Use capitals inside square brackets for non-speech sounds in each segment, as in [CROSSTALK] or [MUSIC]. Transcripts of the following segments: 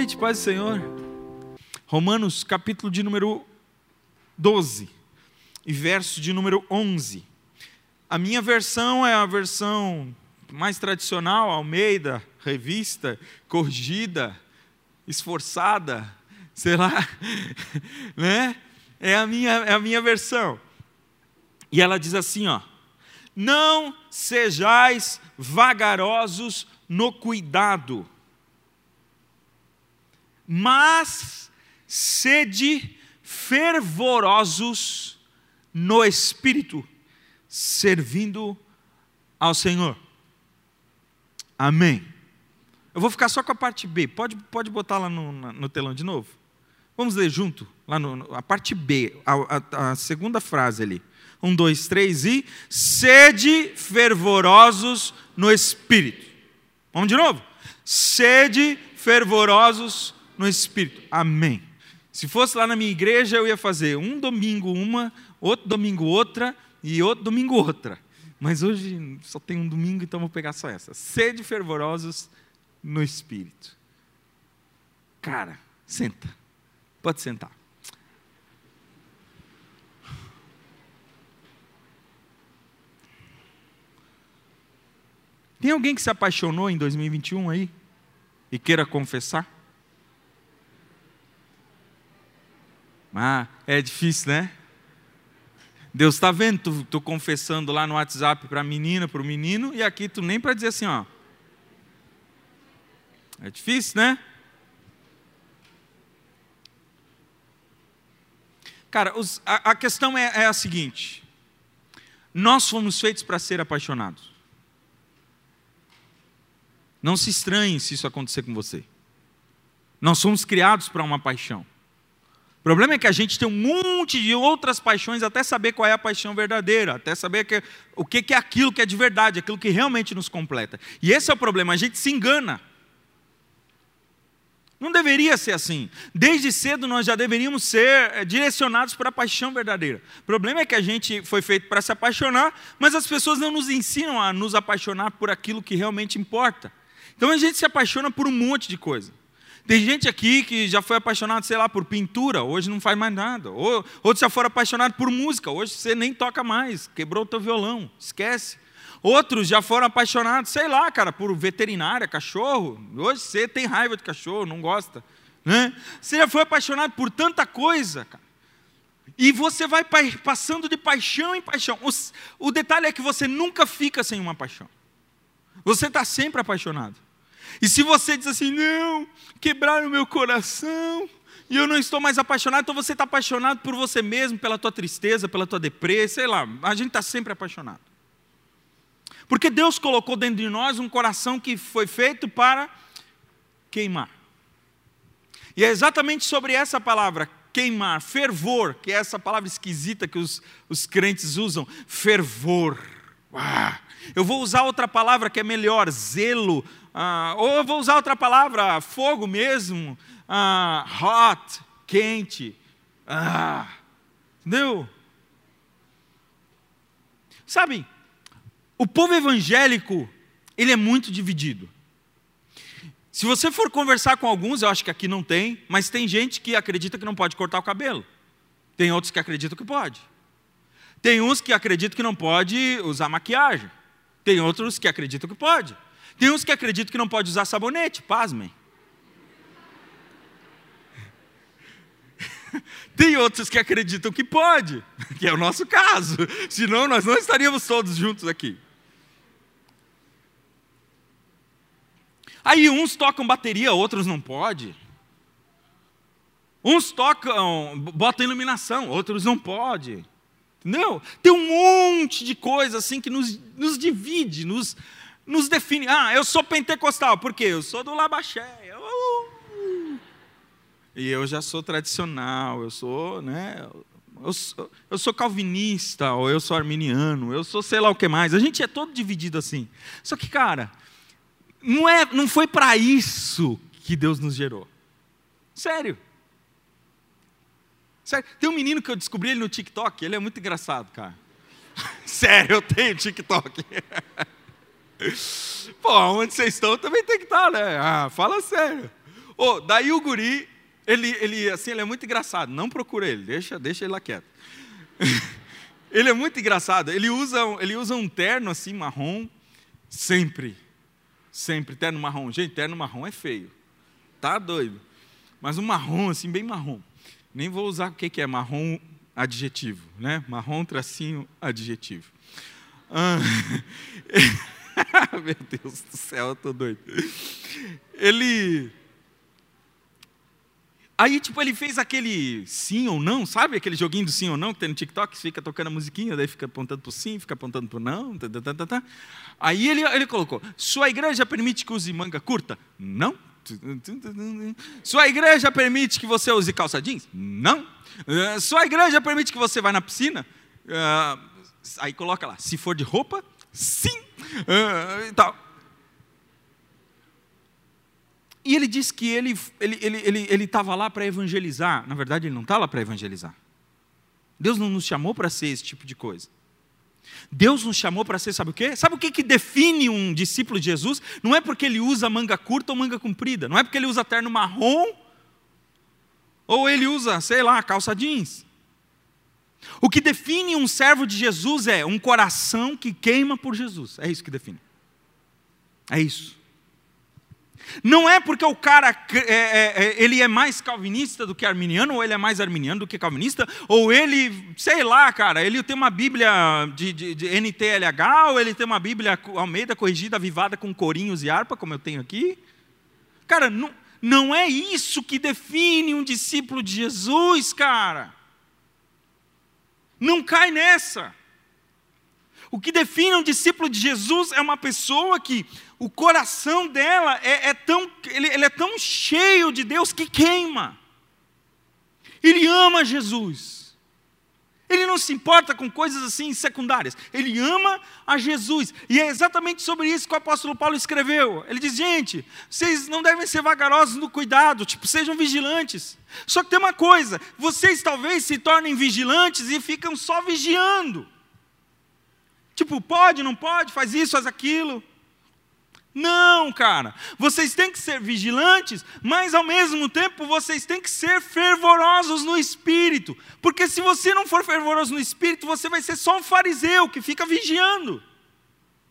Gente, paz do Senhor. Romanos, capítulo de número 12 e verso de número 11. A minha versão é a versão mais tradicional, Almeida, revista, corrigida, esforçada, sei lá, [LAUGHS] né? É a minha, é a minha versão. E ela diz assim, ó: Não sejais vagarosos no cuidado, mas sede fervorosos no espírito, servindo ao Senhor. Amém. Eu vou ficar só com a parte B. Pode, pode botar lá no, no telão de novo? Vamos ler junto? Lá no, a parte B, a, a, a segunda frase ali. Um, dois, três e. Sede fervorosos no espírito. Vamos de novo? Sede fervorosos no espírito. Amém. Se fosse lá na minha igreja, eu ia fazer um domingo uma, outro domingo outra e outro domingo outra. Mas hoje só tem um domingo, então vou pegar só essa. Sede fervorosos no espírito. Cara, senta. Pode sentar. Tem alguém que se apaixonou em 2021 aí? E queira confessar? Ah, é difícil, né? Deus está vendo, tu, tu, confessando lá no WhatsApp para a menina, para o menino, e aqui tu nem para dizer assim, ó. É difícil, né? Cara, os, a, a, questão é, é a seguinte: nós fomos feitos para ser apaixonados. Não se estranhe se isso acontecer com você. Nós somos criados para uma paixão. O problema é que a gente tem um monte de outras paixões até saber qual é a paixão verdadeira, até saber que, o que é aquilo que é de verdade, aquilo que realmente nos completa. E esse é o problema, a gente se engana. Não deveria ser assim. Desde cedo nós já deveríamos ser eh, direcionados para a paixão verdadeira. O problema é que a gente foi feito para se apaixonar, mas as pessoas não nos ensinam a nos apaixonar por aquilo que realmente importa. Então a gente se apaixona por um monte de coisa. Tem gente aqui que já foi apaixonado, sei lá, por pintura, hoje não faz mais nada. Ou, outros já foram apaixonados por música, hoje você nem toca mais, quebrou o teu violão, esquece. Outros já foram apaixonados, sei lá, cara, por veterinária, cachorro. Hoje você tem raiva de cachorro, não gosta. Né? Você já foi apaixonado por tanta coisa, cara. E você vai passando de paixão em paixão. O, o detalhe é que você nunca fica sem uma paixão. Você está sempre apaixonado. E se você diz assim, não, quebraram meu coração, e eu não estou mais apaixonado, então você está apaixonado por você mesmo, pela tua tristeza, pela tua depressa, sei lá, a gente está sempre apaixonado. Porque Deus colocou dentro de nós um coração que foi feito para queimar. E é exatamente sobre essa palavra, queimar, fervor, que é essa palavra esquisita que os, os crentes usam, fervor. Uau. Eu vou usar outra palavra que é melhor, zelo, ah, ou eu vou usar outra palavra, fogo mesmo, ah, hot, quente. Ah, entendeu? Sabe, o povo evangélico, ele é muito dividido. Se você for conversar com alguns, eu acho que aqui não tem, mas tem gente que acredita que não pode cortar o cabelo. Tem outros que acreditam que pode. Tem uns que acreditam que não pode usar maquiagem. Tem outros que acreditam que pode. Tem uns que acreditam que não pode usar sabonete, pasmem. [LAUGHS] Tem outros que acreditam que pode, [LAUGHS] que é o nosso caso. [LAUGHS] Senão nós não estaríamos todos juntos aqui. Aí uns tocam bateria, outros não pode. Uns tocam, botam iluminação, outros não pode. Entendeu? Tem um monte de coisa assim que nos, nos divide, nos, nos define. Ah, eu sou pentecostal, por quê? Eu sou do Labaxé. Uh, e eu já sou tradicional, eu sou, né? Eu sou, eu sou calvinista, ou eu sou arminiano, eu sou sei lá o que mais. A gente é todo dividido assim. Só que, cara, não, é, não foi para isso que Deus nos gerou. Sério. Sério. Tem um menino que eu descobri ele no TikTok, ele é muito engraçado, cara. [LAUGHS] Sério, eu tenho TikTok. [LAUGHS] [LAUGHS] Pô, onde vocês estão também tem que estar, né? Ah, fala sério. Oh, daí o guri, ele, ele, assim, ele é muito engraçado. Não procura ele, deixa, deixa ele lá quieto. [LAUGHS] ele é muito engraçado. Ele usa, ele usa um terno assim, marrom, sempre. Sempre, terno marrom. Gente, terno marrom é feio. Tá doido. Mas um marrom, assim, bem marrom. Nem vou usar o que, que é marrom adjetivo, né? Marrom tracinho adjetivo. Ah, [LAUGHS] [LAUGHS] meu Deus do céu, eu tô doido. Ele Aí, tipo, ele fez aquele sim ou não, sabe? Aquele joguinho do sim ou não que tem no TikTok, fica tocando a musiquinha, daí fica apontando para o sim, fica apontando para o não. Tá, tá, tá, tá, Aí ele, ele colocou: Sua igreja permite que use manga curta? Não. Sua igreja permite que você use calça jeans? Não. Sua igreja permite que você vá na piscina? aí coloca lá: Se for de roupa, sim. E tal. E ele disse que ele estava ele, ele, ele, ele lá para evangelizar. Na verdade, ele não está lá para evangelizar. Deus não nos chamou para ser esse tipo de coisa. Deus nos chamou para ser, sabe o quê? Sabe o que, que define um discípulo de Jesus? Não é porque ele usa manga curta ou manga comprida. Não é porque ele usa terno marrom ou ele usa, sei lá, calça jeans. O que define um servo de Jesus é um coração que queima por Jesus. É isso que define. É isso. Não é porque o cara é, é, é, ele é mais calvinista do que arminiano, ou ele é mais arminiano do que calvinista, ou ele, sei lá, cara, ele tem uma Bíblia de, de, de NTLH, ou ele tem uma Bíblia Almeida corrigida, avivada com corinhos e harpa, como eu tenho aqui. Cara, não, não é isso que define um discípulo de Jesus, cara. Não cai nessa. O que define um discípulo de Jesus é uma pessoa que o coração dela é, é tão, ele, ele é tão cheio de Deus que queima. Ele ama Jesus. Ele não se importa com coisas assim secundárias. Ele ama a Jesus. E é exatamente sobre isso que o apóstolo Paulo escreveu. Ele diz: gente, vocês não devem ser vagarosos no cuidado, tipo, sejam vigilantes. Só que tem uma coisa: vocês talvez se tornem vigilantes e ficam só vigiando. Tipo, pode, não pode, faz isso, faz aquilo. Não, cara. Vocês têm que ser vigilantes, mas ao mesmo tempo vocês têm que ser fervorosos no espírito. Porque se você não for fervoroso no espírito, você vai ser só um fariseu que fica vigiando.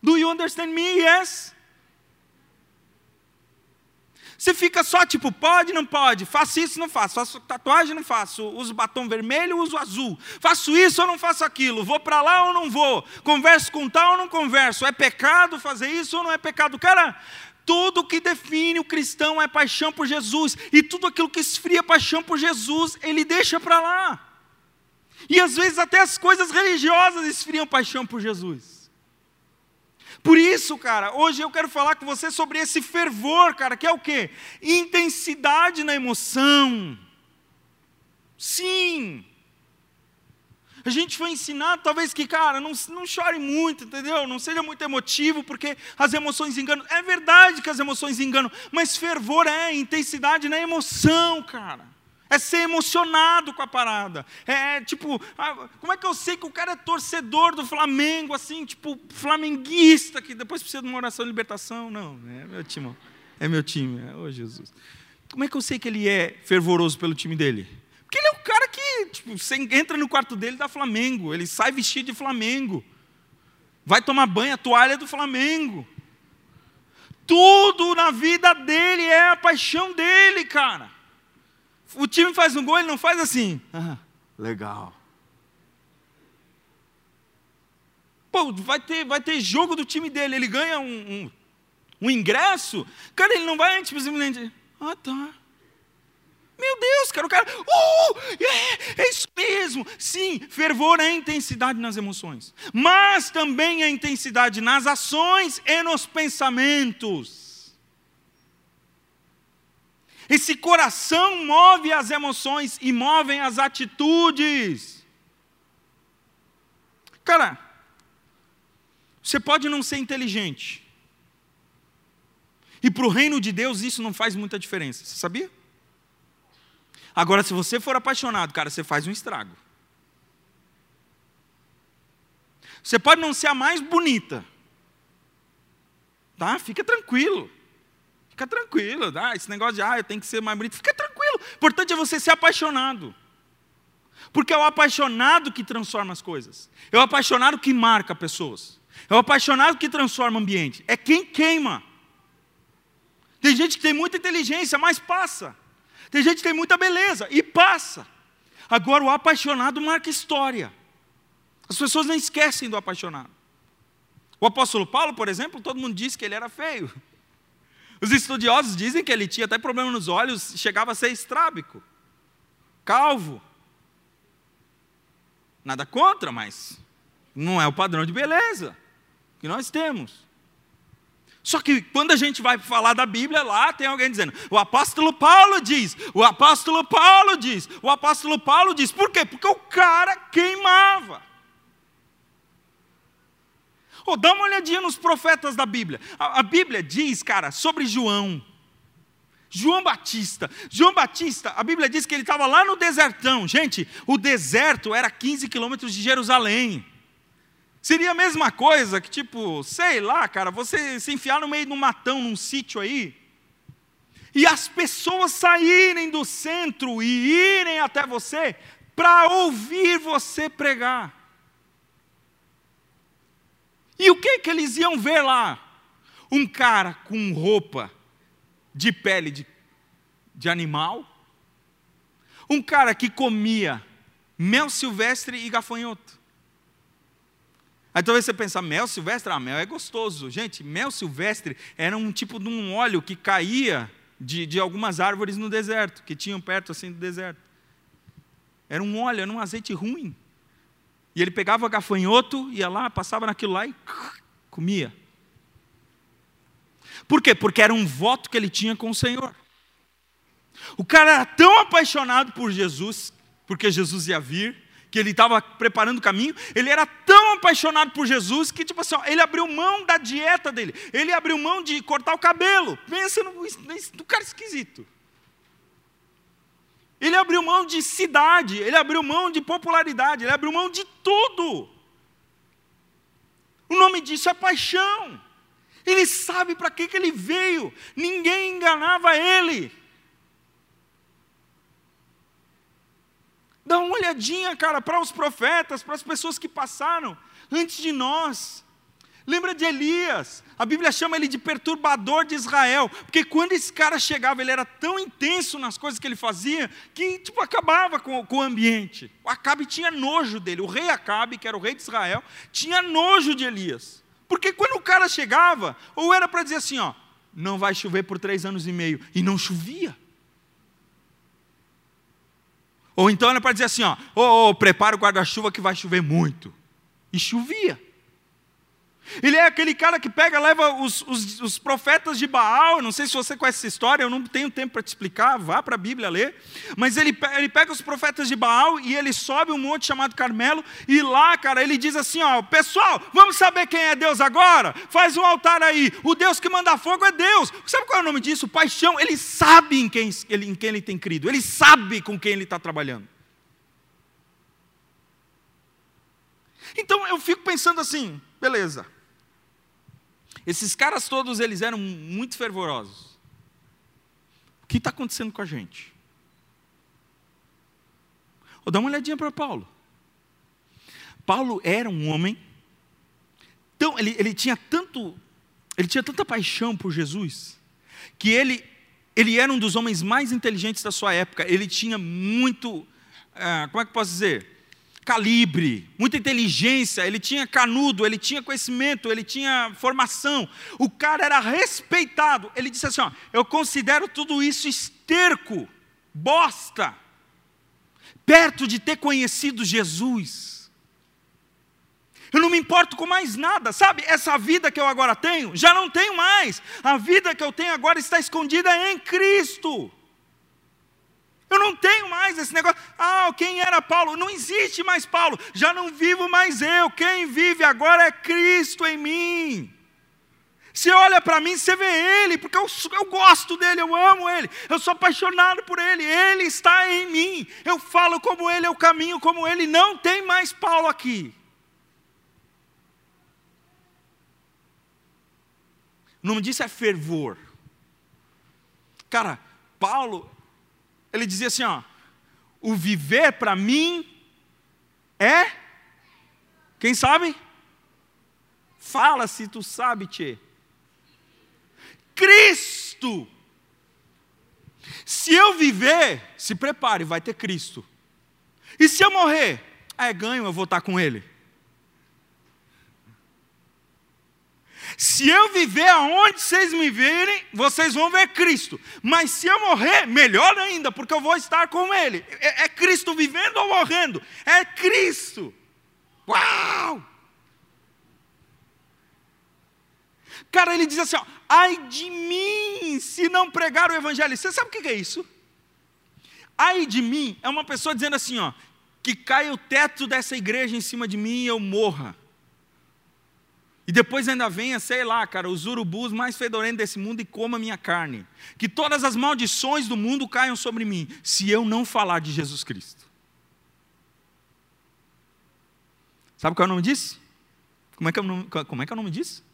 Do you understand me? Yes? Você fica só tipo, pode, não pode, faço isso, não faço, faço tatuagem, não faço, uso batom vermelho, uso azul, faço isso ou não faço aquilo, vou para lá ou não vou, converso com tal ou não converso, é pecado fazer isso ou não é pecado? Cara, tudo que define o cristão é paixão por Jesus, e tudo aquilo que esfria paixão por Jesus, ele deixa para lá. E às vezes até as coisas religiosas esfriam paixão por Jesus. Por isso, cara, hoje eu quero falar com você sobre esse fervor, cara, que é o quê? Intensidade na emoção. Sim. A gente foi ensinado, talvez que, cara, não, não chore muito, entendeu? Não seja muito emotivo, porque as emoções enganam. É verdade que as emoções enganam, mas fervor é intensidade na emoção, cara é ser emocionado com a parada. É, é tipo, como é que eu sei que o cara é torcedor do Flamengo, assim, tipo, flamenguista, que depois precisa de uma oração de libertação? Não, é meu time. É meu time. É, oh, Jesus. Como é que eu sei que ele é fervoroso pelo time dele? Porque ele é o cara que, tipo, você entra no quarto dele da Flamengo, ele sai vestido de Flamengo. Vai tomar banho, a toalha do Flamengo. Tudo na vida dele é a paixão dele, cara. O time faz um gol, ele não faz assim. Ah, legal. Pô, vai ter, vai ter jogo do time dele, ele ganha um, um, um ingresso. Cara, ele não vai simplesmente. Ah, tá. Meu Deus, cara, o cara. Uh, é, é isso mesmo. Sim, fervor é intensidade nas emoções, mas também é intensidade nas ações e nos pensamentos. Esse coração move as emoções e movem as atitudes. Cara, você pode não ser inteligente. E para o reino de Deus isso não faz muita diferença. Você sabia? Agora, se você for apaixonado, cara, você faz um estrago. Você pode não ser a mais bonita. Tá? Fica tranquilo. Fica tranquilo. Ah, esse negócio de, ah, eu tenho que ser mais bonito, fica tranquilo. O importante é você ser apaixonado. Porque é o apaixonado que transforma as coisas. É o apaixonado que marca pessoas. É o apaixonado que transforma o ambiente. É quem queima. Tem gente que tem muita inteligência, mas passa. Tem gente que tem muita beleza e passa. Agora, o apaixonado marca história. As pessoas não esquecem do apaixonado. O apóstolo Paulo, por exemplo, todo mundo diz que ele era feio. Os estudiosos dizem que ele tinha até problema nos olhos, chegava a ser estrábico, calvo. Nada contra, mas não é o padrão de beleza que nós temos. Só que quando a gente vai falar da Bíblia, lá tem alguém dizendo: o apóstolo Paulo diz, o apóstolo Paulo diz, o apóstolo Paulo diz. Por quê? Porque o cara queimava. Oh, dá uma olhadinha nos profetas da Bíblia. A, a Bíblia diz, cara, sobre João. João Batista. João Batista, a Bíblia diz que ele estava lá no desertão. Gente, o deserto era 15 quilômetros de Jerusalém. Seria a mesma coisa que, tipo, sei lá, cara, você se enfiar no meio de um matão, num sítio aí, e as pessoas saírem do centro e irem até você para ouvir você pregar. E o que que eles iam ver lá? Um cara com roupa de pele de, de animal, um cara que comia mel silvestre e gafanhoto. Aí talvez você pense, mel silvestre, ah, mel é gostoso. Gente, mel silvestre era um tipo de um óleo que caía de, de algumas árvores no deserto, que tinham perto assim do deserto. Era um óleo, era um azeite ruim. E ele pegava gafanhoto, ia lá, passava naquilo lá e comia. Por quê? Porque era um voto que ele tinha com o Senhor. O cara era tão apaixonado por Jesus, porque Jesus ia vir, que ele estava preparando o caminho, ele era tão apaixonado por Jesus que, tipo assim, ó, ele abriu mão da dieta dele, ele abriu mão de cortar o cabelo. Pensa no, no cara esquisito. Ele abriu mão de cidade, ele abriu mão de popularidade, ele abriu mão de tudo. O nome disso é paixão. Ele sabe para que, que ele veio, ninguém enganava ele. Dá uma olhadinha, cara, para os profetas, para as pessoas que passaram antes de nós. Lembra de Elias? A Bíblia chama ele de perturbador de Israel, porque quando esse cara chegava, ele era tão intenso nas coisas que ele fazia, que tipo, acabava com, com o ambiente. O Acabe tinha nojo dele, o rei Acabe, que era o rei de Israel, tinha nojo de Elias. Porque quando o cara chegava, ou era para dizer assim, ó, não vai chover por três anos e meio, e não chovia. Ou então era para dizer assim, ó, oh, oh, prepara o guarda-chuva que vai chover muito. E chovia. Ele é aquele cara que pega, leva os, os, os profetas de Baal. Não sei se você conhece essa história, eu não tenho tempo para te explicar, vá para a Bíblia ler. Mas ele, ele pega os profetas de Baal e ele sobe um monte chamado Carmelo. E lá, cara, ele diz assim: ó, pessoal, vamos saber quem é Deus agora? Faz um altar aí. O Deus que manda fogo é Deus. Sabe qual é o nome disso? Paixão. Ele sabe em quem ele, em quem ele tem crido, ele sabe com quem ele está trabalhando. Então eu fico pensando assim, beleza. Esses caras todos, eles eram muito fervorosos. O que está acontecendo com a gente? Vou dar uma olhadinha para Paulo. Paulo era um homem, tão, ele, ele tinha tanto, ele tinha tanta paixão por Jesus, que ele, ele era um dos homens mais inteligentes da sua época. Ele tinha muito, ah, como é que posso dizer? Calibre, muita inteligência, ele tinha canudo, ele tinha conhecimento, ele tinha formação. O cara era respeitado. Ele disse assim: ó, Eu considero tudo isso esterco, bosta, perto de ter conhecido Jesus. Eu não me importo com mais nada, sabe? Essa vida que eu agora tenho, já não tenho mais. A vida que eu tenho agora está escondida em Cristo. Eu não tenho mais esse negócio. Ah, quem era Paulo? Não existe mais Paulo. Já não vivo mais eu. Quem vive agora é Cristo em mim. Você olha para mim, você vê Ele, porque eu, eu gosto dele, eu amo Ele, eu sou apaixonado por Ele, Ele está em mim. Eu falo como Ele, eu caminho como Ele. Não tem mais Paulo aqui. O nome disso é fervor. Cara, Paulo, ele dizia assim, ó, o viver para mim é quem sabe? Fala se tu sabe, tchê. Cristo. Se eu viver, se prepare, vai ter Cristo. E se eu morrer, é ganho, eu vou estar com Ele. Se eu viver aonde vocês me verem, vocês vão ver Cristo. Mas se eu morrer, melhor ainda, porque eu vou estar com Ele. É, é Cristo vivendo ou morrendo? É Cristo. Uau! Cara, ele diz assim: ó, ai de mim se não pregar o Evangelho. Você sabe o que é isso? Ai de mim é uma pessoa dizendo assim: ó, que caia o teto dessa igreja em cima de mim e eu morra. E depois ainda venha, sei lá, cara, os urubus mais fedorentos desse mundo e coma minha carne. Que todas as maldições do mundo caiam sobre mim, se eu não falar de Jesus Cristo. Sabe qual é o nome disso? Como é que é o nome, como é, que é o nome disso?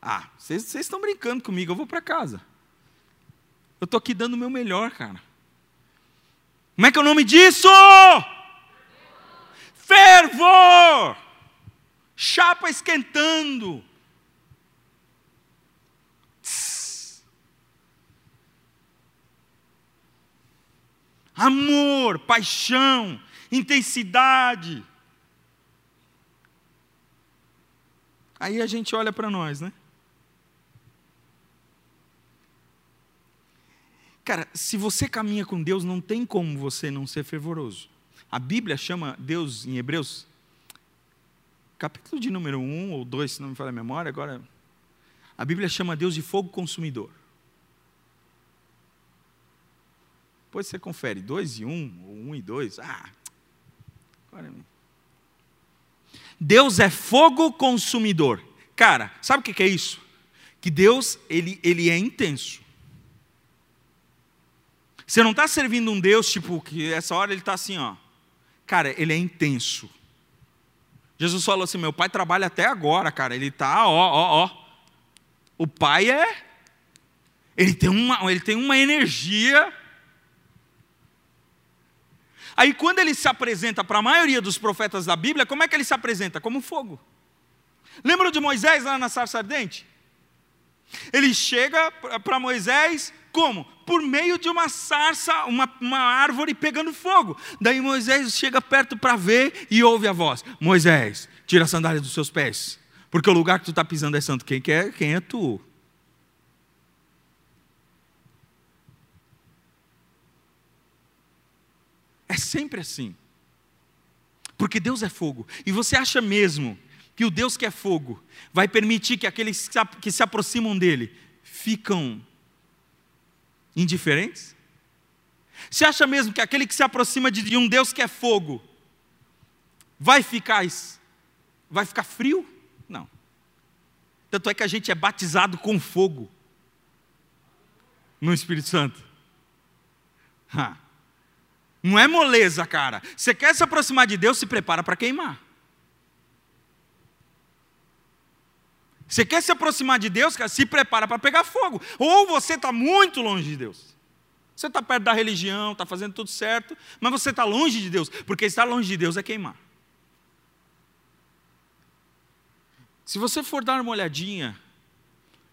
Ah, vocês estão brincando comigo, eu vou para casa. Eu estou aqui dando o meu melhor, cara. Como é que é o nome disso? Fervor! Chapa esquentando. Amor, paixão, intensidade. Aí a gente olha para nós, né? Cara, se você caminha com Deus, não tem como você não ser fervoroso. A Bíblia chama Deus, em Hebreus, capítulo de número 1 ou 2, se não me falha a memória, agora. A Bíblia chama Deus de fogo consumidor. Depois você confere, 2 e 1, um, ou 1 um e 2. Ah, agora é Deus é fogo consumidor. Cara, sabe o que é isso? Que Deus, ele, ele é intenso. Você não está servindo um Deus, tipo, que essa hora ele está assim, ó. Cara, ele é intenso. Jesus falou assim: meu pai trabalha até agora, cara. Ele está, ó, ó, ó. O pai é. Ele tem uma, ele tem uma energia Aí, quando ele se apresenta para a maioria dos profetas da Bíblia, como é que ele se apresenta? Como fogo. Lembram de Moisés lá na sarça ardente? Ele chega para Moisés como? Por meio de uma sarça, uma, uma árvore pegando fogo. Daí Moisés chega perto para ver e ouve a voz: Moisés, tira a sandália dos seus pés, porque o lugar que tu está pisando é santo. Quem, é, quem é tu? É sempre assim. Porque Deus é fogo. E você acha mesmo que o Deus que é fogo vai permitir que aqueles que se aproximam dele ficam indiferentes? Você acha mesmo que aquele que se aproxima de um Deus que é fogo vai ficar vai ficar frio? Não. Tanto é que a gente é batizado com fogo no Espírito Santo. Ha. Não é moleza, cara. Você quer se aproximar de Deus, se prepara para queimar. Você quer se aproximar de Deus, cara, se prepara para pegar fogo. Ou você está muito longe de Deus. Você está perto da religião, está fazendo tudo certo, mas você está longe de Deus, porque estar longe de Deus é queimar. Se você for dar uma olhadinha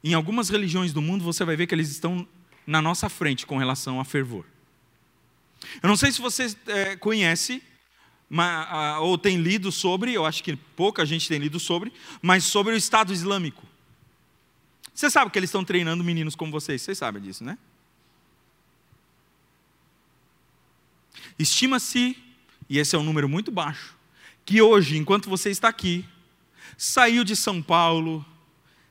em algumas religiões do mundo, você vai ver que eles estão na nossa frente com relação a fervor. Eu não sei se você é, conhece, ou tem lido sobre, eu acho que pouca gente tem lido sobre, mas sobre o Estado Islâmico. Você sabe que eles estão treinando meninos como vocês, vocês sabem disso, né? Estima-se, e esse é um número muito baixo, que hoje, enquanto você está aqui, saiu de São Paulo,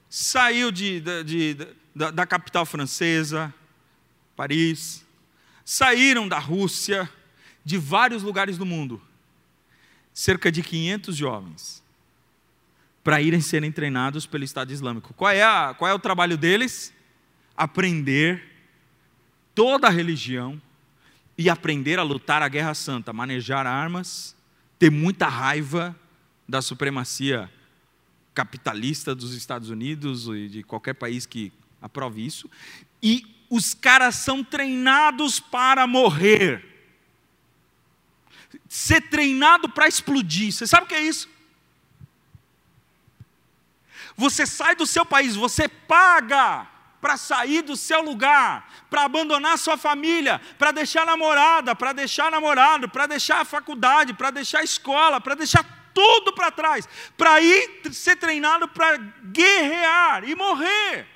saiu de, de, de da, da capital francesa, Paris, saíram da Rússia, de vários lugares do mundo, cerca de 500 jovens, para irem serem treinados pelo Estado Islâmico. Qual é, a, qual é o trabalho deles? Aprender toda a religião e aprender a lutar a guerra santa, manejar armas, ter muita raiva da supremacia capitalista dos Estados Unidos e de qualquer país que aprove isso, e os caras são treinados para morrer. Ser treinado para explodir. Você sabe o que é isso? Você sai do seu país, você paga para sair do seu lugar, para abandonar sua família, para deixar namorada, para deixar namorado, para deixar a faculdade, para deixar a escola, para deixar tudo para trás, para ir ser treinado para guerrear e morrer.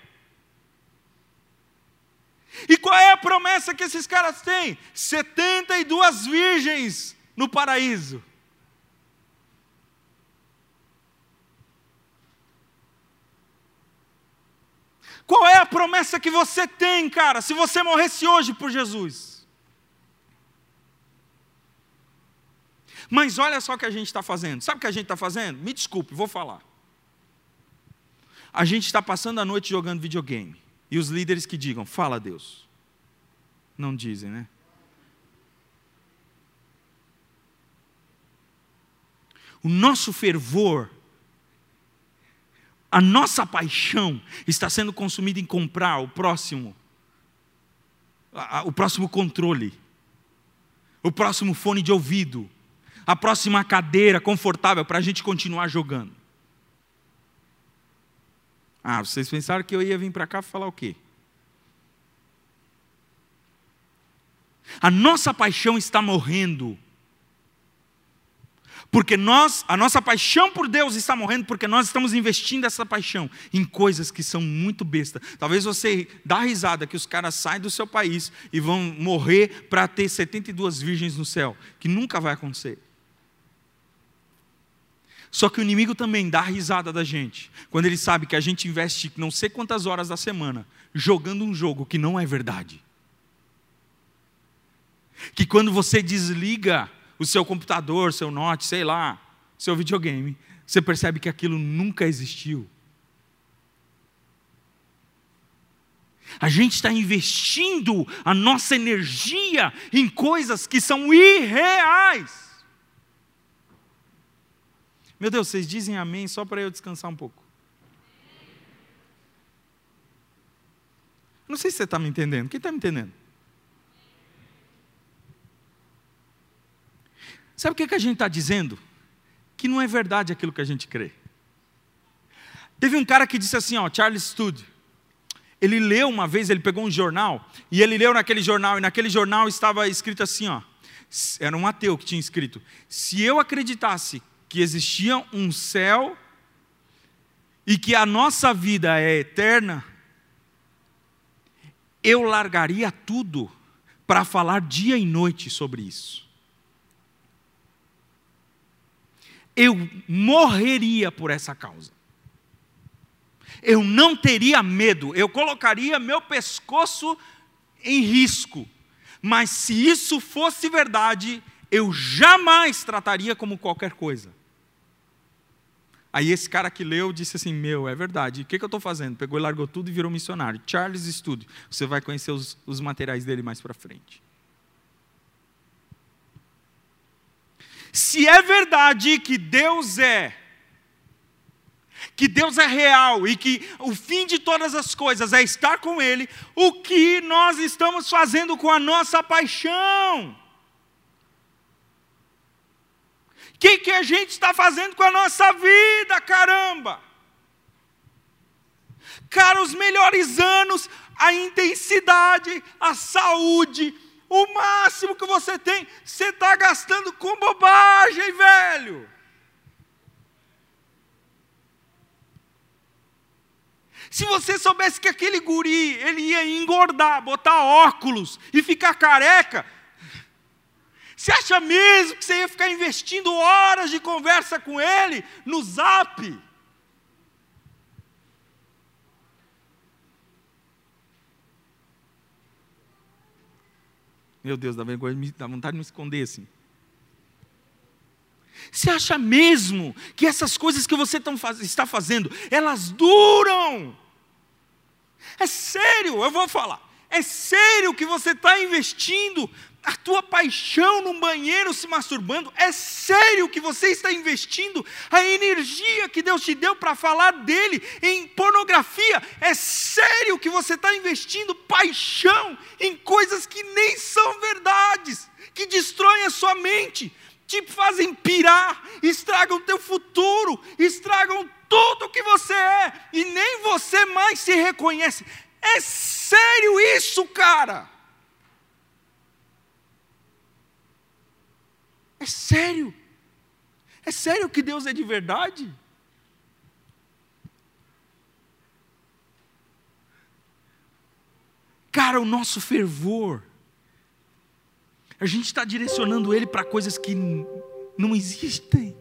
E qual é a promessa que esses caras têm? 72 virgens no paraíso. Qual é a promessa que você tem, cara, se você morresse hoje por Jesus? Mas olha só o que a gente está fazendo. Sabe o que a gente está fazendo? Me desculpe, vou falar. A gente está passando a noite jogando videogame. E os líderes que digam, fala Deus. Não dizem, né? O nosso fervor, a nossa paixão está sendo consumida em comprar o próximo, o próximo controle, o próximo fone de ouvido, a próxima cadeira confortável para a gente continuar jogando. Ah, vocês pensaram que eu ia vir para cá falar o quê? A nossa paixão está morrendo. Porque nós, a nossa paixão por Deus está morrendo porque nós estamos investindo essa paixão em coisas que são muito besta. Talvez você dá risada que os caras saem do seu país e vão morrer para ter 72 virgens no céu, que nunca vai acontecer. Só que o inimigo também dá risada da gente, quando ele sabe que a gente investe não sei quantas horas da semana jogando um jogo que não é verdade. Que quando você desliga o seu computador, seu note, sei lá, seu videogame, você percebe que aquilo nunca existiu. A gente está investindo a nossa energia em coisas que são irreais. Meu Deus, vocês dizem amém só para eu descansar um pouco. Não sei se você está me entendendo. Quem está me entendendo? Sabe o que, que a gente está dizendo? Que não é verdade aquilo que a gente crê. Teve um cara que disse assim, ó, Charles Studd. Ele leu uma vez, ele pegou um jornal, e ele leu naquele jornal, e naquele jornal estava escrito assim, ó. Era um ateu que tinha escrito: Se eu acreditasse que existia um céu e que a nossa vida é eterna, eu largaria tudo para falar dia e noite sobre isso. Eu morreria por essa causa. Eu não teria medo, eu colocaria meu pescoço em risco. Mas se isso fosse verdade, eu jamais trataria como qualquer coisa. Aí esse cara que leu disse assim: Meu, é verdade. O que, que eu estou fazendo? Pegou e largou tudo e virou missionário. Charles Studio. Você vai conhecer os, os materiais dele mais para frente. Se é verdade que Deus é, que Deus é real e que o fim de todas as coisas é estar com Ele, o que nós estamos fazendo com a nossa paixão? que, que a gente está fazendo com a nossa vida, caramba? Cara, os melhores anos, a intensidade, a saúde, o máximo que você tem, você está gastando com bobagem, velho. Se você soubesse que aquele guri, ele ia engordar, botar óculos e ficar careca, você acha mesmo que você ia ficar investindo horas de conversa com ele no zap? Meu Deus, dá vergonha, dá vontade de me esconder assim. Você acha mesmo que essas coisas que você está fazendo, elas duram? É sério, eu vou falar. É sério que você está investindo a tua paixão no banheiro se masturbando? É sério que você está investindo a energia que Deus te deu para falar dele em pornografia? É sério que você está investindo paixão em coisas que nem são verdades, que destroem a sua mente, te fazem pirar, estragam o teu futuro, estragam tudo que você é e nem você mais se reconhece? É sério isso, cara? É sério? É sério que Deus é de verdade? Cara, o nosso fervor, a gente está direcionando ele para coisas que não existem.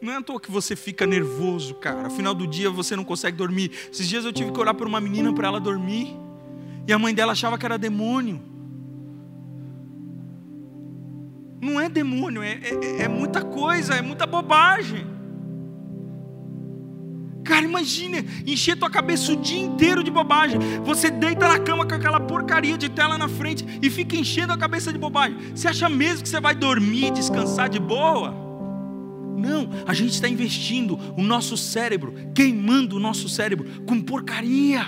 Não é à toa que você fica nervoso, cara. No final do dia você não consegue dormir. Esses dias eu tive que orar por uma menina para ela dormir. E a mãe dela achava que era demônio. Não é demônio, é, é, é muita coisa, é muita bobagem. Cara, imagine encher tua cabeça o dia inteiro de bobagem. Você deita na cama com aquela porcaria de tela na frente e fica enchendo a cabeça de bobagem. Você acha mesmo que você vai dormir, descansar de boa? Não, a gente está investindo o nosso cérebro, queimando o nosso cérebro com porcaria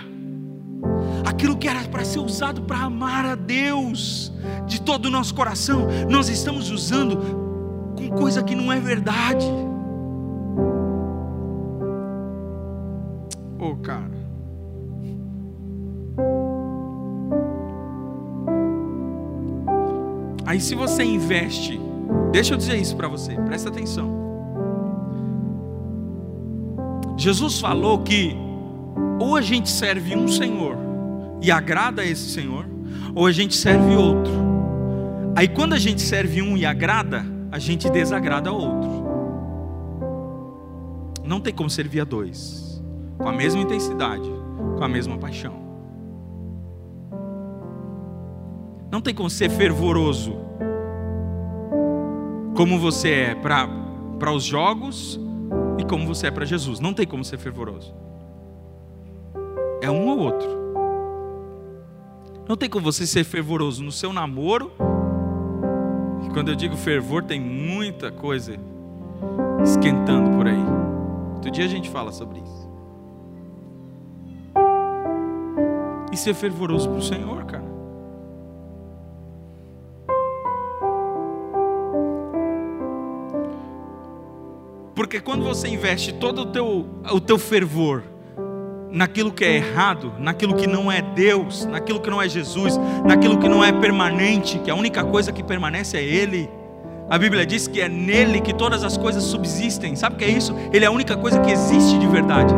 aquilo que era para ser usado para amar a Deus de todo o nosso coração, nós estamos usando com coisa que não é verdade. Oh, cara. Aí, se você investe, deixa eu dizer isso para você, presta atenção. Jesus falou que ou a gente serve um Senhor e agrada a esse Senhor, ou a gente serve outro. Aí quando a gente serve um e agrada, a gente desagrada outro. Não tem como servir a dois, com a mesma intensidade, com a mesma paixão. Não tem como ser fervoroso como você é para os jogos como você é para Jesus. Não tem como ser fervoroso. É um ou outro. Não tem como você ser fervoroso no seu namoro. E quando eu digo fervor, tem muita coisa esquentando por aí. Outro dia a gente fala sobre isso. E ser fervoroso para o Senhor, cara. Porque quando você investe todo o teu, o teu fervor naquilo que é errado, naquilo que não é Deus, naquilo que não é Jesus, naquilo que não é permanente, que a única coisa que permanece é Ele. A Bíblia diz que é nele que todas as coisas subsistem. Sabe o que é isso? Ele é a única coisa que existe de verdade.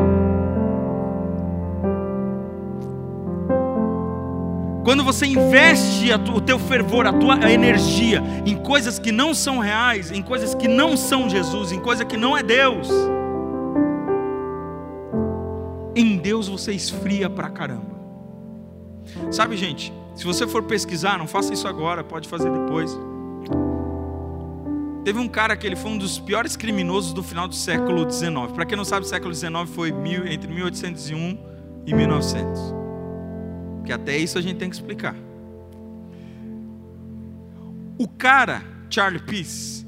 Quando você investe o teu fervor, a tua energia em coisas que não são reais, em coisas que não são Jesus, em coisa que não é Deus, em Deus você esfria pra caramba. Sabe, gente, se você for pesquisar, não faça isso agora, pode fazer depois. Teve um cara que ele foi um dos piores criminosos do final do século XIX. Para quem não sabe, o século XIX foi mil, entre 1801 e 1900. Que até isso a gente tem que explicar. O cara, Charlie Peace,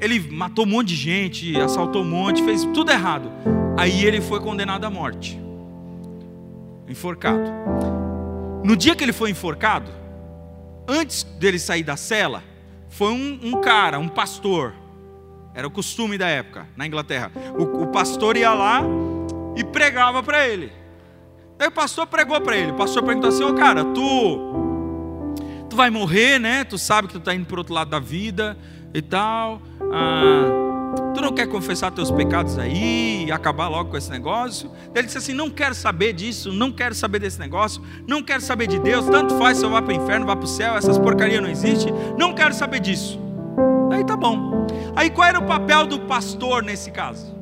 ele matou um monte de gente, assaltou um monte, fez tudo errado. Aí ele foi condenado à morte, enforcado. No dia que ele foi enforcado, antes dele sair da cela, foi um, um cara, um pastor, era o costume da época na Inglaterra. O, o pastor ia lá e pregava para ele. Aí o pastor pregou para ele. O pastor perguntou assim: Ô oh, cara, tu, tu vai morrer, né? Tu sabe que tu está indo para outro lado da vida e tal. Ah, Tu não quer confessar teus pecados aí e acabar logo com esse negócio? Ele disse assim: Não quero saber disso, não quero saber desse negócio, não quero saber de Deus. Tanto faz se eu vá para o inferno, vá para o céu, essas porcarias não existem. Não quero saber disso. Aí tá bom. Aí qual era o papel do pastor nesse caso?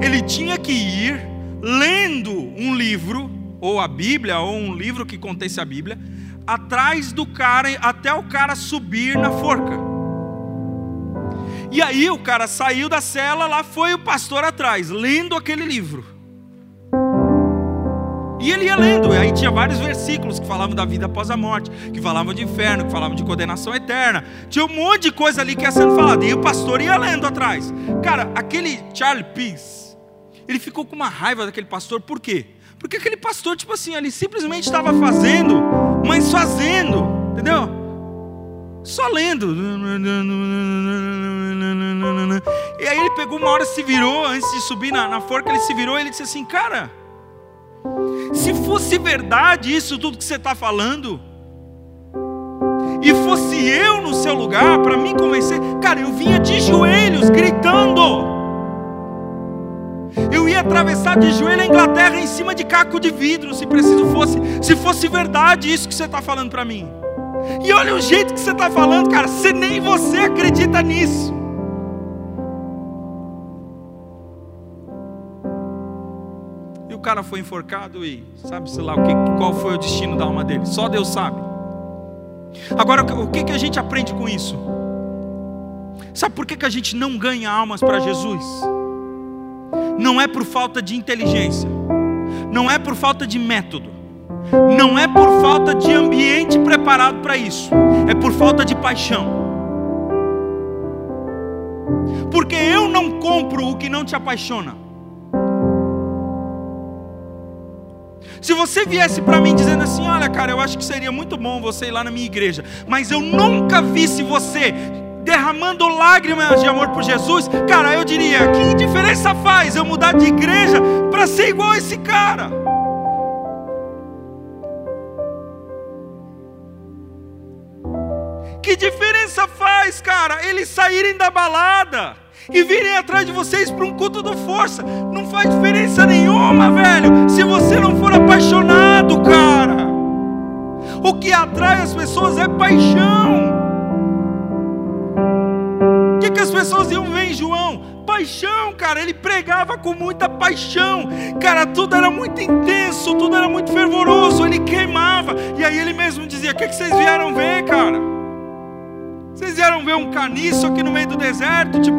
Ele tinha que ir lendo um livro, ou a Bíblia, ou um livro que contesse a Bíblia, atrás do cara, até o cara subir na forca. E aí o cara saiu da cela, lá foi o pastor atrás, lendo aquele livro. E ele ia lendo, e aí tinha vários versículos que falavam da vida após a morte, que falavam de inferno, que falavam de condenação eterna. Tinha um monte de coisa ali que ia sendo falada, e o pastor ia lendo atrás. Cara, aquele Charlie Peace, ele ficou com uma raiva daquele pastor, por quê? Porque aquele pastor, tipo assim, ele simplesmente estava fazendo, mas fazendo, entendeu? Só lendo. E aí ele pegou uma hora, se virou, antes de subir na, na forca, ele se virou e ele disse assim: Cara, se fosse verdade isso tudo que você está falando, e fosse eu no seu lugar para me convencer, cara, eu vinha de joelhos gritando. Eu ia atravessar de joelho a Inglaterra em cima de caco de vidro, se preciso fosse, se fosse verdade isso que você está falando para mim. E olha o jeito que você está falando, cara, se nem você acredita nisso. E o cara foi enforcado e sabe, sei lá, o que, qual foi o destino da alma dele? Só Deus sabe. Agora, o que, que a gente aprende com isso? Sabe por que, que a gente não ganha almas para Jesus? Não é por falta de inteligência, não é por falta de método, não é por falta de ambiente preparado para isso, é por falta de paixão. Porque eu não compro o que não te apaixona. Se você viesse para mim dizendo assim: Olha, cara, eu acho que seria muito bom você ir lá na minha igreja, mas eu nunca vi se você derramando lágrimas de amor por Jesus, cara, eu diria: que diferença faz eu mudar de igreja para ser igual a esse cara? Que diferença faz, cara, eles saírem da balada e virem atrás de vocês para um culto do força? Não faz diferença nenhuma, velho, se você não for apaixonado, cara. O que atrai as pessoas é paixão as pessoas iam ver em João? Paixão, cara, ele pregava com muita paixão, cara, tudo era muito intenso, tudo era muito fervoroso, ele queimava, e aí ele mesmo dizia: O que, que vocês vieram ver, cara? Vocês vieram ver um caniço aqui no meio do deserto? Tipo,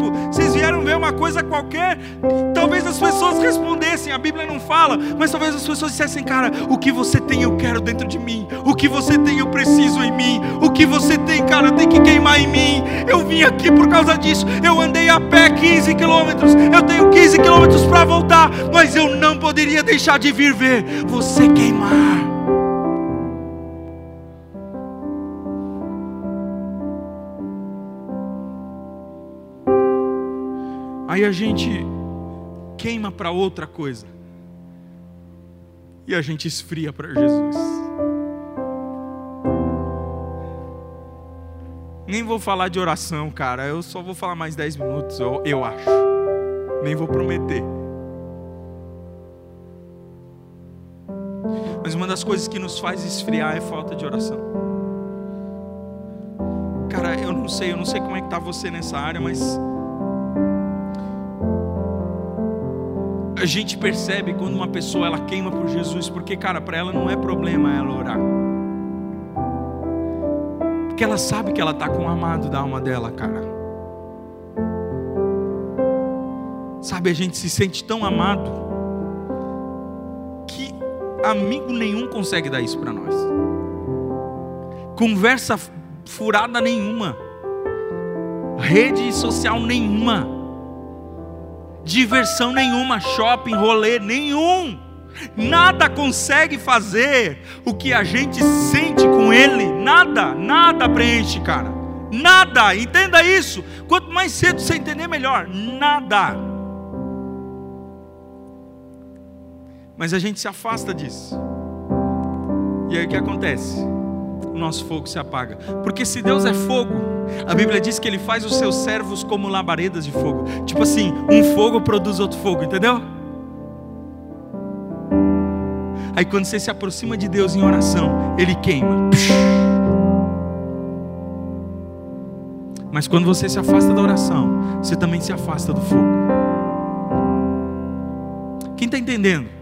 uma coisa qualquer? Talvez as pessoas respondessem, a Bíblia não fala, mas talvez as pessoas dissessem, cara, o que você tem eu quero dentro de mim, o que você tem eu preciso em mim, o que você tem, cara, tem que queimar em mim. Eu vim aqui por causa disso, eu andei a pé 15 quilômetros, eu tenho 15 quilômetros para voltar, mas eu não poderia deixar de vir ver você queimar. Aí a gente queima para outra coisa. E a gente esfria para Jesus. Nem vou falar de oração, cara. Eu só vou falar mais 10 minutos, eu, eu acho. Nem vou prometer. Mas uma das coisas que nos faz esfriar é falta de oração. Cara, eu não sei, eu não sei como é que tá você nessa área, mas a gente percebe quando uma pessoa ela queima por Jesus, porque cara, para ela não é problema ela orar. Porque ela sabe que ela está com o amado da alma dela, cara. Sabe, a gente se sente tão amado que amigo nenhum consegue dar isso para nós. Conversa furada nenhuma. Rede social nenhuma diversão nenhuma, shopping, rolê nenhum. Nada consegue fazer o que a gente sente com ele. Nada, nada preenche, cara. Nada, entenda isso. Quanto mais cedo você entender, melhor. Nada. Mas a gente se afasta disso. E aí o que acontece? O nosso fogo se apaga. Porque se Deus é fogo, a Bíblia diz que ele faz os seus servos como labaredas de fogo. Tipo assim, um fogo produz outro fogo, entendeu? Aí quando você se aproxima de Deus em oração, ele queima. Mas quando você se afasta da oração, você também se afasta do fogo. Quem está entendendo?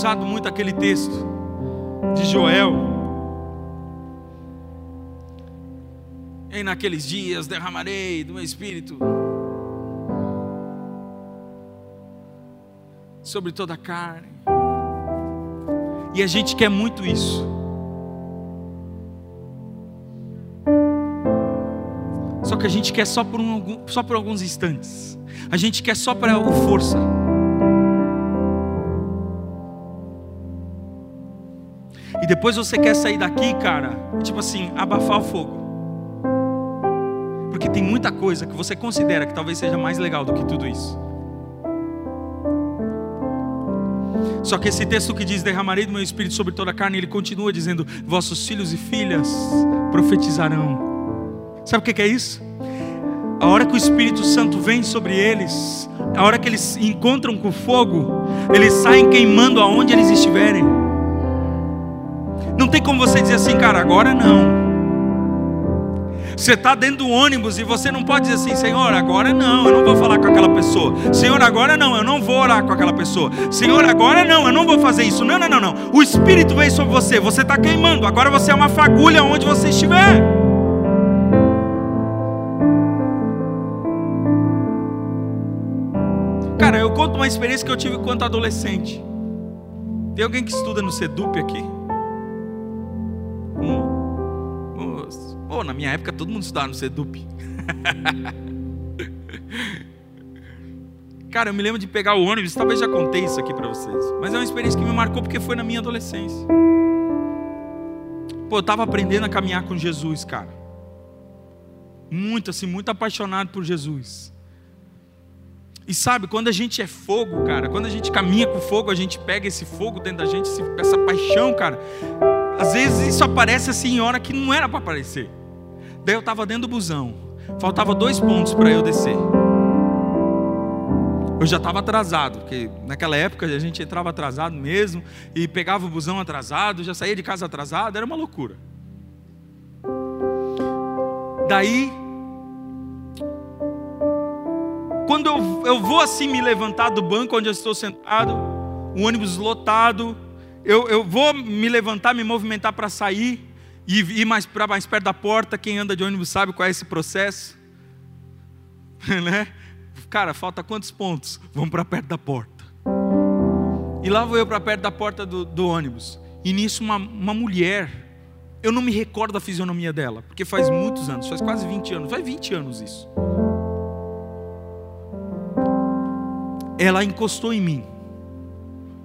Usado muito aquele texto de Joel. E naqueles dias derramarei do meu espírito sobre toda a carne. E a gente quer muito isso. Só que a gente quer só por, um, só por alguns instantes. A gente quer só para o força. Depois você quer sair daqui, cara, tipo assim, abafar o fogo. Porque tem muita coisa que você considera que talvez seja mais legal do que tudo isso. Só que esse texto que diz: Derramarei do meu espírito sobre toda a carne, ele continua dizendo: Vossos filhos e filhas profetizarão. Sabe o que é isso? A hora que o Espírito Santo vem sobre eles, a hora que eles encontram com fogo, eles saem queimando aonde eles estiverem. Não tem como você dizer assim, cara, agora não. Você está dentro do ônibus e você não pode dizer assim, Senhor, agora não, eu não vou falar com aquela pessoa. Senhor, agora não, eu não vou orar com aquela pessoa. Senhor, agora não, eu não vou fazer isso. Não, não, não, não. O Espírito vem sobre você, você está queimando. Agora você é uma fagulha onde você estiver. Cara, eu conto uma experiência que eu tive quando adolescente. Tem alguém que estuda no Sedup aqui? Pô, na minha época todo mundo estudava no Sedup. [LAUGHS] Cara, eu me lembro de pegar o ônibus, talvez já contei isso aqui para vocês, mas é uma experiência que me marcou porque foi na minha adolescência. Pô, eu estava aprendendo a caminhar com Jesus, cara. Muito assim, muito apaixonado por Jesus. E sabe, quando a gente é fogo, cara, quando a gente caminha com fogo, a gente pega esse fogo dentro da gente, essa paixão, cara. Às vezes isso aparece assim em hora que não era para aparecer. Daí eu estava dentro do busão. Faltava dois pontos para eu descer. Eu já estava atrasado, porque naquela época a gente entrava atrasado mesmo e pegava o busão atrasado, já saía de casa atrasado, era uma loucura. Daí, quando eu, eu vou assim me levantar do banco onde eu estou sentado, o ônibus lotado, eu, eu vou me levantar, me movimentar para sair, e ir mais para mais perto da porta, quem anda de ônibus sabe qual é esse processo. [LAUGHS] né? Cara, falta quantos pontos? Vamos para perto da porta. E lá vou eu para perto da porta do, do ônibus. E nisso uma, uma mulher, eu não me recordo da fisionomia dela, porque faz muitos anos, faz quase 20 anos, faz 20 anos isso. Ela encostou em mim.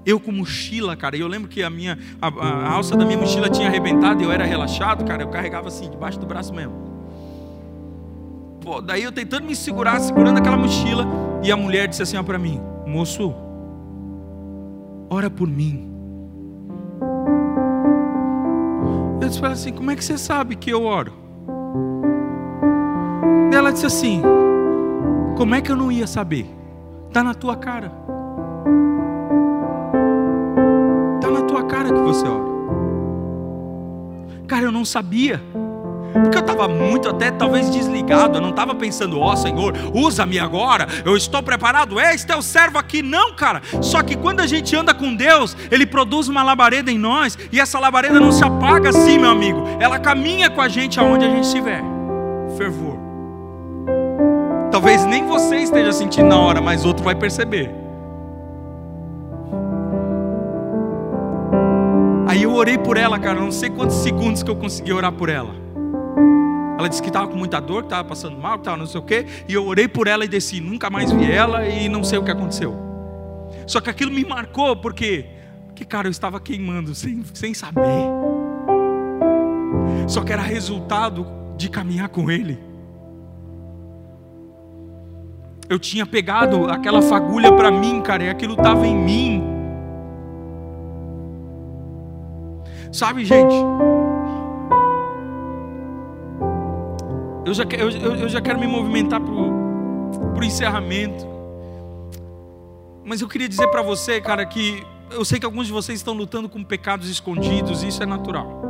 Eu com mochila, cara, eu lembro que a minha a, a, alça da minha mochila tinha arrebentado e eu era relaxado, cara, eu carregava assim, debaixo do braço mesmo. Pô, daí eu tentando me segurar, segurando aquela mochila, e a mulher disse assim para mim: "Moço, ora por mim". Eu disse para ela assim: "Como é que você sabe que eu oro?" Ela disse assim: "Como é que eu não ia saber? Tá na tua cara." Você. Cara, eu não sabia. Porque eu estava muito até talvez desligado, eu não estava pensando, ó oh, Senhor, usa-me agora, eu estou preparado, é, este é o servo aqui. Não, cara. Só que quando a gente anda com Deus, Ele produz uma labareda em nós, e essa labareda não se apaga assim, meu amigo. Ela caminha com a gente aonde a gente estiver. Fervor. Talvez nem você esteja sentindo na hora, mas outro vai perceber. Aí eu orei por ela, cara, não sei quantos segundos que eu consegui orar por ela. Ela disse que estava com muita dor, que estava passando mal, que estava não sei o quê. E eu orei por ela e desci. Nunca mais vi ela e não sei o que aconteceu. Só que aquilo me marcou porque, porque cara, eu estava queimando sem, sem saber. Só que era resultado de caminhar com Ele. Eu tinha pegado aquela fagulha para mim, cara, e aquilo estava em mim. Sabe, gente? Eu já, eu, eu já quero me movimentar para o encerramento. Mas eu queria dizer para você, cara, que eu sei que alguns de vocês estão lutando com pecados escondidos, e isso é natural.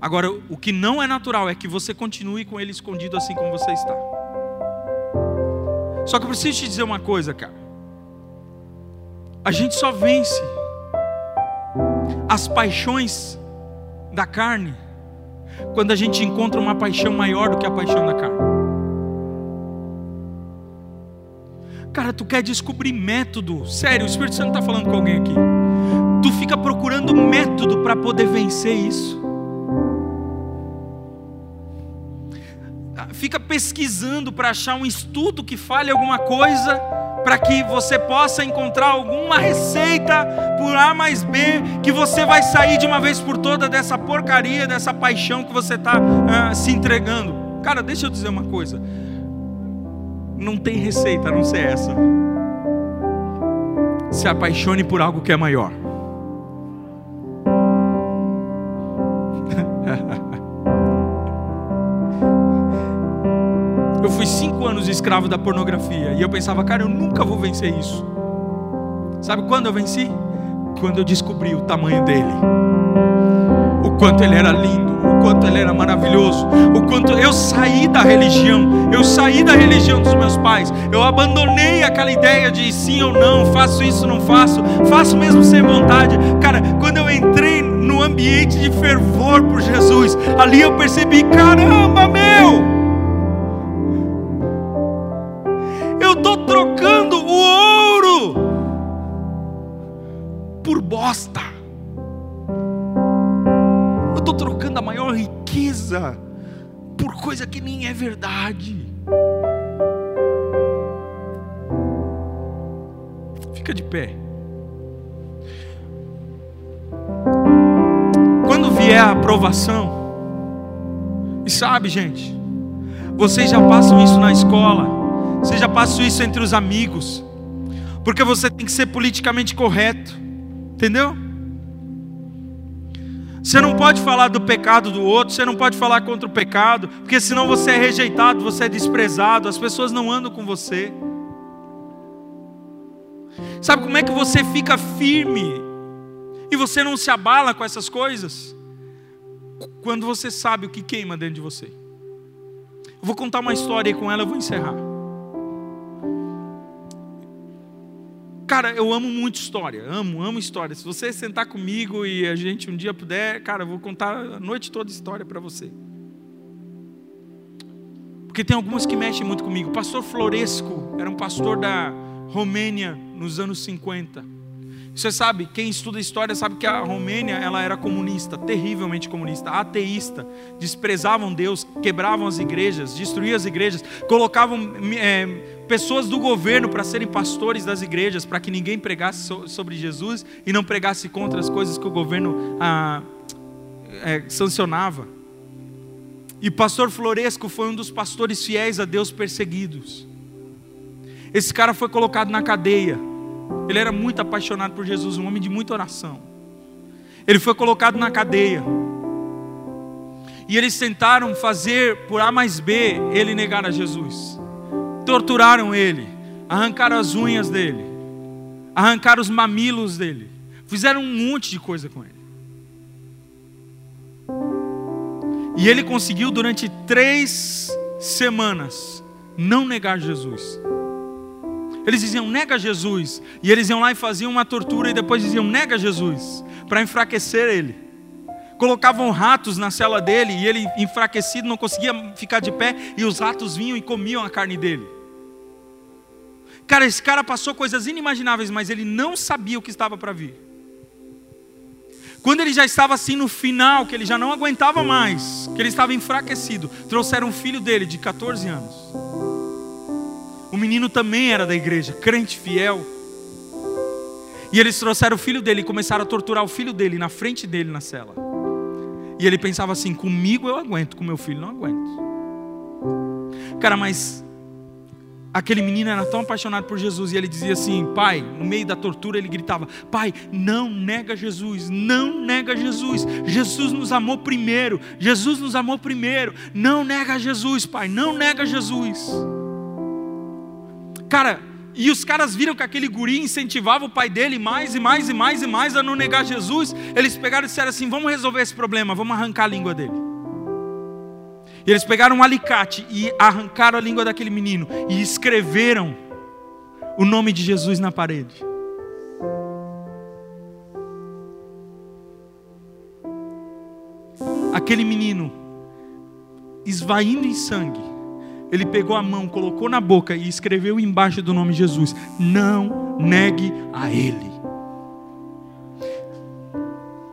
Agora, o que não é natural é que você continue com ele escondido assim como você está. Só que eu preciso te dizer uma coisa, cara. A gente só vence as paixões da carne quando a gente encontra uma paixão maior do que a paixão da carne. Cara, tu quer descobrir método. Sério, o Espírito Santo está falando com alguém aqui. Tu fica procurando método para poder vencer isso. Fica pesquisando para achar um estudo que fale alguma coisa para que você possa encontrar alguma receita por A mais B, que você vai sair de uma vez por toda dessa porcaria, dessa paixão que você está ah, se entregando. Cara, deixa eu dizer uma coisa: não tem receita a não ser essa. Se apaixone por algo que é maior. Escravo da pornografia e eu pensava, cara, eu nunca vou vencer isso. Sabe quando eu venci? Quando eu descobri o tamanho dele, o quanto ele era lindo, o quanto ele era maravilhoso, o quanto eu saí da religião, eu saí da religião dos meus pais, eu abandonei aquela ideia de sim ou não, faço isso, não faço, faço mesmo sem vontade. Cara, quando eu entrei no ambiente de fervor por Jesus, ali eu percebi, caramba, meu! Fica de pé. Quando vier a aprovação, e sabe, gente, vocês já passam isso na escola, vocês já passam isso entre os amigos, porque você tem que ser politicamente correto. Entendeu? Você não pode falar do pecado do outro, você não pode falar contra o pecado, porque senão você é rejeitado, você é desprezado, as pessoas não andam com você. Sabe como é que você fica firme e você não se abala com essas coisas? Quando você sabe o que queima dentro de você. Eu vou contar uma história e com ela eu vou encerrar. Cara, eu amo muito história, amo, amo história. Se você sentar comigo e a gente um dia puder, cara, eu vou contar a noite toda história para você. Porque tem algumas que mexem muito comigo. O pastor Floresco era um pastor da Romênia nos anos 50. Você sabe, quem estuda história sabe que a Romênia ela era comunista, terrivelmente comunista, ateísta, desprezavam Deus, quebravam as igrejas, destruíam as igrejas, colocavam é, pessoas do governo para serem pastores das igrejas, para que ninguém pregasse sobre Jesus e não pregasse contra as coisas que o governo ah, é, sancionava. E pastor Floresco foi um dos pastores fiéis a Deus perseguidos. Esse cara foi colocado na cadeia ele era muito apaixonado por Jesus, um homem de muita oração. Ele foi colocado na cadeia. E eles tentaram fazer por A mais B ele negar a Jesus. Torturaram ele, arrancaram as unhas dele, arrancaram os mamilos dele, fizeram um monte de coisa com ele. E ele conseguiu durante três semanas não negar Jesus. Eles diziam, nega Jesus. E eles iam lá e faziam uma tortura e depois diziam, nega Jesus, para enfraquecer ele. Colocavam ratos na cela dele e ele, enfraquecido, não conseguia ficar de pé e os ratos vinham e comiam a carne dele. Cara, esse cara passou coisas inimagináveis, mas ele não sabia o que estava para vir. Quando ele já estava assim no final, que ele já não aguentava mais, que ele estava enfraquecido, trouxeram um filho dele de 14 anos. O menino também era da igreja, crente fiel. E eles trouxeram o filho dele e começaram a torturar o filho dele na frente dele na cela. E ele pensava assim: comigo eu aguento, com meu filho não aguento. Cara, mas aquele menino era tão apaixonado por Jesus e ele dizia assim: Pai, no meio da tortura ele gritava: Pai, não nega Jesus, não nega Jesus. Jesus nos amou primeiro, Jesus nos amou primeiro. Não nega Jesus, Pai, não nega Jesus. Cara, e os caras viram que aquele guri incentivava o pai dele mais e mais e mais e mais a não negar Jesus. Eles pegaram e disseram assim: vamos resolver esse problema, vamos arrancar a língua dele. E eles pegaram um alicate e arrancaram a língua daquele menino e escreveram o nome de Jesus na parede. aquele menino, esvaindo em sangue, ele pegou a mão, colocou na boca e escreveu embaixo do nome Jesus: Não negue a Ele.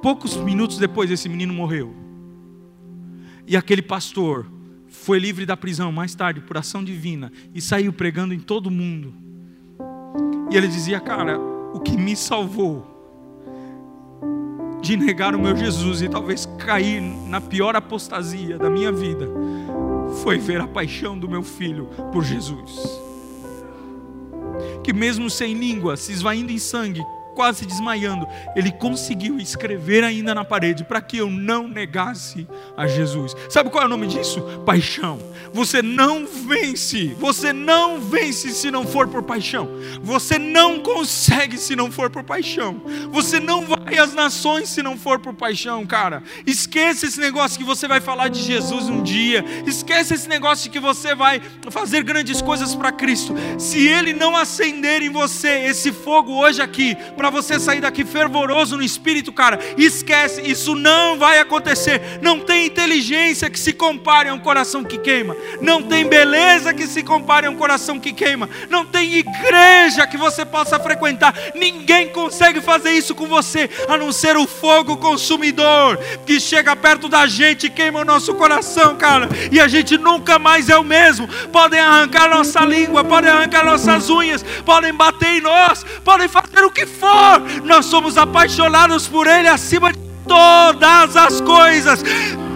Poucos minutos depois, esse menino morreu. E aquele pastor foi livre da prisão mais tarde por ação divina e saiu pregando em todo mundo. E ele dizia: Cara, o que me salvou de negar o meu Jesus e talvez cair na pior apostasia da minha vida foi ver a paixão do meu filho por Jesus. Que mesmo sem língua, se esvaindo em sangue, quase desmaiando, ele conseguiu escrever ainda na parede para que eu não negasse a Jesus. Sabe qual é o nome disso? Paixão. Você não vence, você não vence se não for por paixão. Você não consegue se não for por paixão. Você não vai às nações se não for por paixão, cara. Esquece esse negócio que você vai falar de Jesus um dia. Esquece esse negócio que você vai fazer grandes coisas para Cristo. Se ele não acender em você esse fogo hoje aqui, para você sair daqui fervoroso no espírito, cara, esquece, isso não vai acontecer. Não tem inteligência que se compare a um coração que queima, não tem beleza que se compare a um coração que queima, não tem igreja que você possa frequentar. Ninguém consegue fazer isso com você, a não ser o fogo consumidor que chega perto da gente e queima o nosso coração, cara, e a gente nunca mais é o mesmo. Podem arrancar nossa língua, podem arrancar nossas unhas, podem bater em nós, podem fazer o que for nós somos apaixonados por Ele acima de todas as coisas.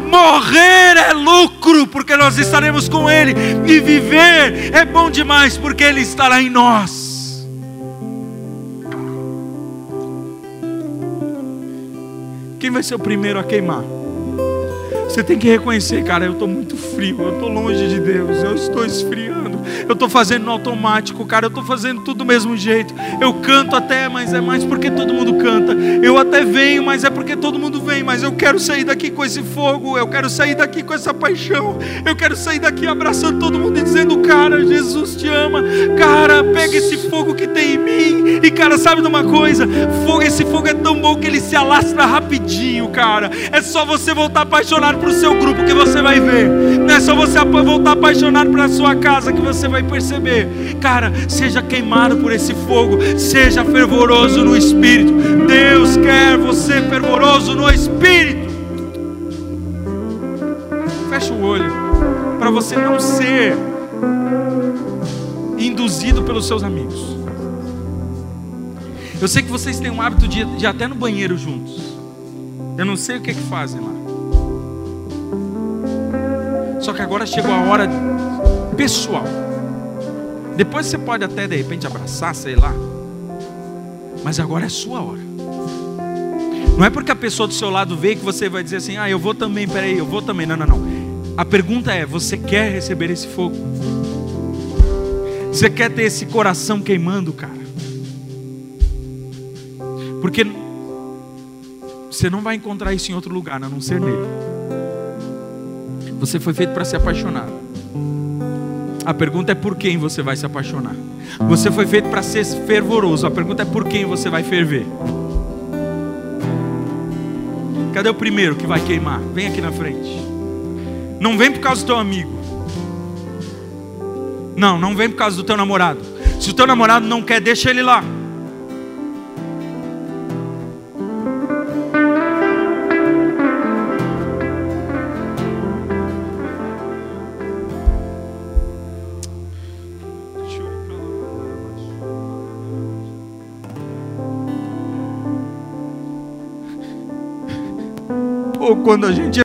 Morrer é lucro, porque nós estaremos com Ele, e viver é bom demais, porque Ele estará em nós. Quem vai ser o primeiro a queimar? Você tem que reconhecer, cara, eu estou muito frio, eu estou longe de Deus, eu estou esfriando, eu estou fazendo no automático, cara, eu estou fazendo tudo do mesmo jeito. Eu canto até, mas é mais porque todo mundo canta. Eu até venho, mas é porque todo mundo vem. Mas eu quero sair daqui com esse fogo, eu quero sair daqui com essa paixão, eu quero sair daqui abraçando todo mundo e dizendo, cara, Jesus te ama, cara, pega esse fogo que tem em mim. E cara, sabe de uma coisa? Fogo, esse fogo é tão bom que ele se alastra rapidinho, cara. É só você voltar apaixonado para seu grupo que você vai ver. Não é só você voltar apaixonado para sua casa que você vai perceber. Cara, seja queimado por esse fogo, seja fervoroso no espírito. Deus quer você fervoroso no espírito. Fecha o olho para você não ser induzido pelos seus amigos. Eu sei que vocês têm um hábito de, de ir até no banheiro juntos. Eu não sei o que, é que fazem lá. Só que agora chegou a hora pessoal. Depois você pode até de repente abraçar, sei lá. Mas agora é sua hora. Não é porque a pessoa do seu lado veio que você vai dizer assim: ah, eu vou também, peraí, eu vou também. Não, não, não. A pergunta é: você quer receber esse fogo? Você quer ter esse coração queimando, cara? Porque você não vai encontrar isso em outro lugar, a não ser nele. Você foi feito para se apaixonar. A pergunta é por quem você vai se apaixonar. Você foi feito para ser fervoroso. A pergunta é por quem você vai ferver. Cadê o primeiro que vai queimar? Vem aqui na frente. Não vem por causa do teu amigo. Não, não vem por causa do teu namorado. Se o teu namorado não quer, deixa ele lá. Quando a gente